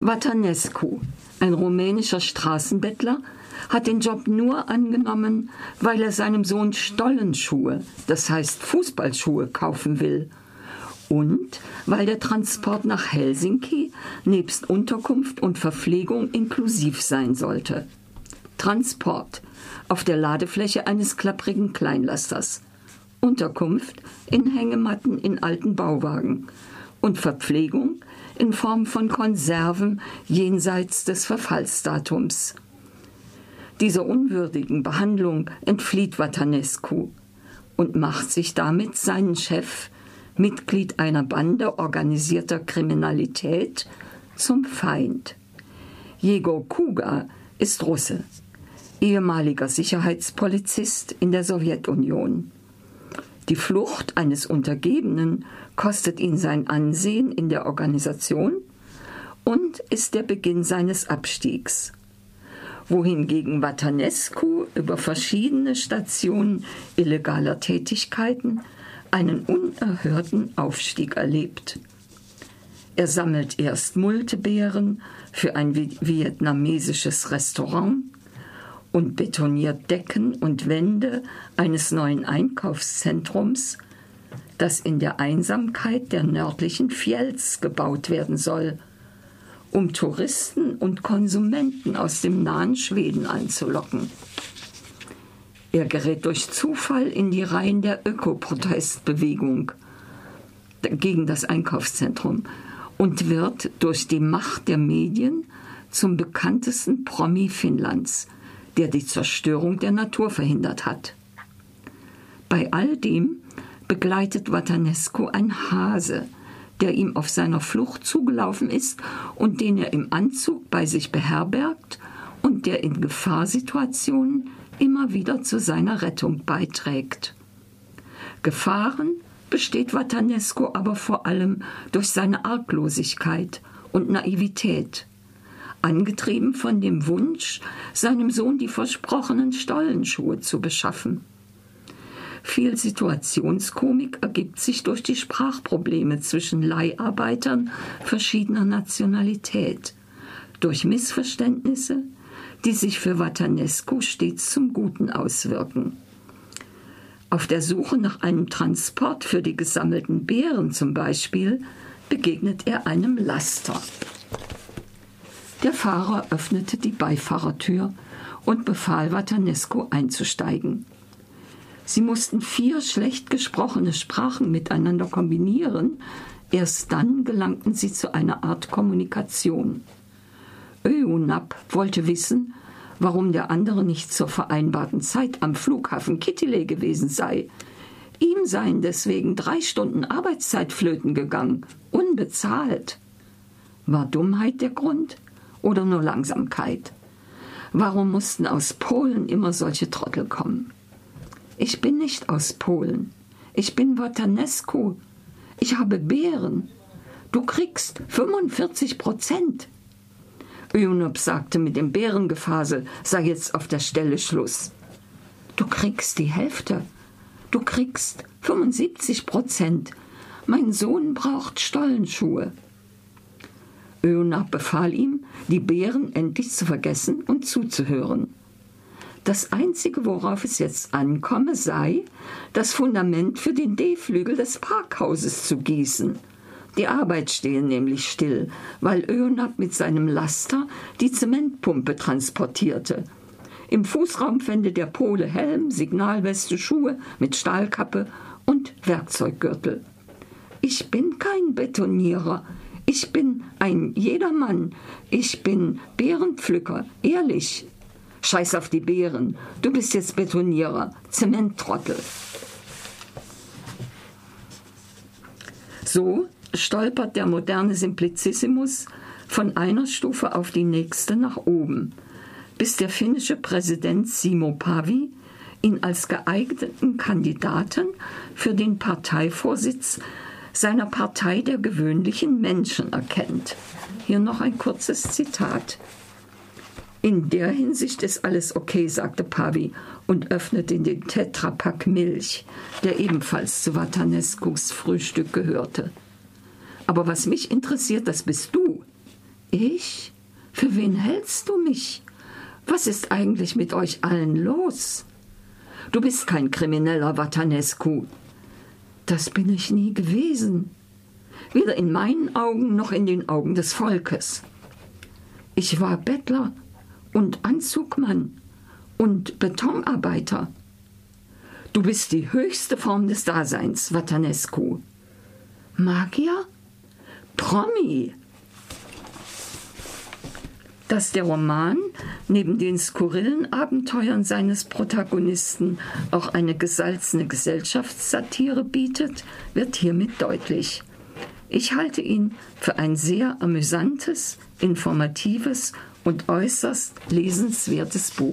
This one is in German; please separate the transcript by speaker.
Speaker 1: Vatanescu, ein rumänischer Straßenbettler, hat den Job nur angenommen, weil er seinem Sohn Stollenschuhe, das heißt Fußballschuhe, kaufen will. Und weil der Transport nach Helsinki nebst Unterkunft und Verpflegung inklusiv sein sollte. Transport auf der Ladefläche eines klapprigen Kleinlasters. Unterkunft in Hängematten in alten Bauwagen. Und Verpflegung in Form von Konserven jenseits des Verfallsdatums. Dieser unwürdigen Behandlung entflieht Watanescu und macht sich damit seinen Chef, Mitglied einer Bande organisierter Kriminalität, zum Feind. Jegor Kuga ist Russe, ehemaliger Sicherheitspolizist in der Sowjetunion. Die Flucht eines Untergebenen kostet ihn sein Ansehen in der Organisation und ist der Beginn seines Abstiegs. Wohingegen Watanescu über verschiedene Stationen illegaler Tätigkeiten einen unerhörten Aufstieg erlebt. Er sammelt erst Multebeeren für ein vietnamesisches Restaurant und betoniert Decken und Wände eines neuen Einkaufszentrums, das in der Einsamkeit der nördlichen Fjells gebaut werden soll, um Touristen und Konsumenten aus dem nahen Schweden anzulocken. Er gerät durch Zufall in die Reihen der Ökoprotestbewegung gegen das Einkaufszentrum und wird durch die Macht der Medien zum bekanntesten Promi Finnlands, der die Zerstörung der Natur verhindert hat. Bei all dem begleitet Watanescu ein Hase, der ihm auf seiner Flucht zugelaufen ist und den er im Anzug bei sich beherbergt und der in Gefahrsituationen immer wieder zu seiner Rettung beiträgt. Gefahren besteht Watanescu aber vor allem durch seine Arglosigkeit und Naivität, angetrieben von dem Wunsch, seinem Sohn die versprochenen Stollenschuhe zu beschaffen. Viel Situationskomik ergibt sich durch die Sprachprobleme zwischen Leiharbeitern verschiedener Nationalität, durch Missverständnisse, die sich für Watanescu stets zum Guten auswirken. Auf der Suche nach einem Transport für die gesammelten Beeren zum Beispiel begegnet er einem Laster. Der Fahrer öffnete die Beifahrertür und befahl Watanescu einzusteigen. Sie mussten vier schlecht gesprochene Sprachen miteinander kombinieren, erst dann gelangten sie zu einer Art Kommunikation. Öunap wollte wissen, warum der andere nicht zur vereinbarten Zeit am Flughafen Kittilä gewesen sei. Ihm seien deswegen drei Stunden Arbeitszeit flöten gegangen, unbezahlt. War Dummheit der Grund oder nur Langsamkeit? Warum mussten aus Polen immer solche Trottel kommen? Ich bin nicht aus Polen. Ich bin Watanescu. Ich habe Beeren. Du kriegst 45 Prozent. Önup sagte mit dem Bärengefasel, sei jetzt auf der Stelle Schluss. Du kriegst die Hälfte. Du kriegst 75 Prozent. Mein Sohn braucht Stollenschuhe. Öonab befahl ihm, die Bären endlich zu vergessen und zuzuhören. Das Einzige, worauf es jetzt ankomme, sei, das Fundament für den D-Flügel des Parkhauses zu gießen. Die Arbeit stehe nämlich still, weil Öonab mit seinem Laster die Zementpumpe transportierte. Im Fußraum fände der Pole Helm, Signalweste, Schuhe mit Stahlkappe und Werkzeuggürtel. Ich bin kein Betonierer. Ich bin ein Jedermann. Ich bin Bärenpflücker, ehrlich. Scheiß auf die Beeren. Du bist jetzt Betonierer, Zementtrottel. So stolpert der moderne Simplicissimus von einer Stufe auf die nächste nach oben, bis der finnische Präsident Simo Pavi ihn als geeigneten Kandidaten für den Parteivorsitz seiner Partei der gewöhnlichen Menschen erkennt. Hier noch ein kurzes Zitat. In der Hinsicht ist alles okay, sagte Pavi und öffnete den Tetrapack Milch, der ebenfalls zu Vatanescus Frühstück gehörte. Aber was mich interessiert, das bist du. Ich? Für wen hältst du mich? Was ist eigentlich mit euch allen los? Du bist kein krimineller Watanescu. Das bin ich nie gewesen. Weder in meinen Augen noch in den Augen des Volkes. Ich war Bettler und Anzugmann und Betonarbeiter. Du bist die höchste Form des Daseins, Watanescu. Magier? Promi? Dass der Roman neben den skurrilen Abenteuern seines Protagonisten auch eine gesalzene Gesellschaftssatire bietet, wird hiermit deutlich. Ich halte ihn für ein sehr amüsantes, informatives und äußerst lesenswertes Buch.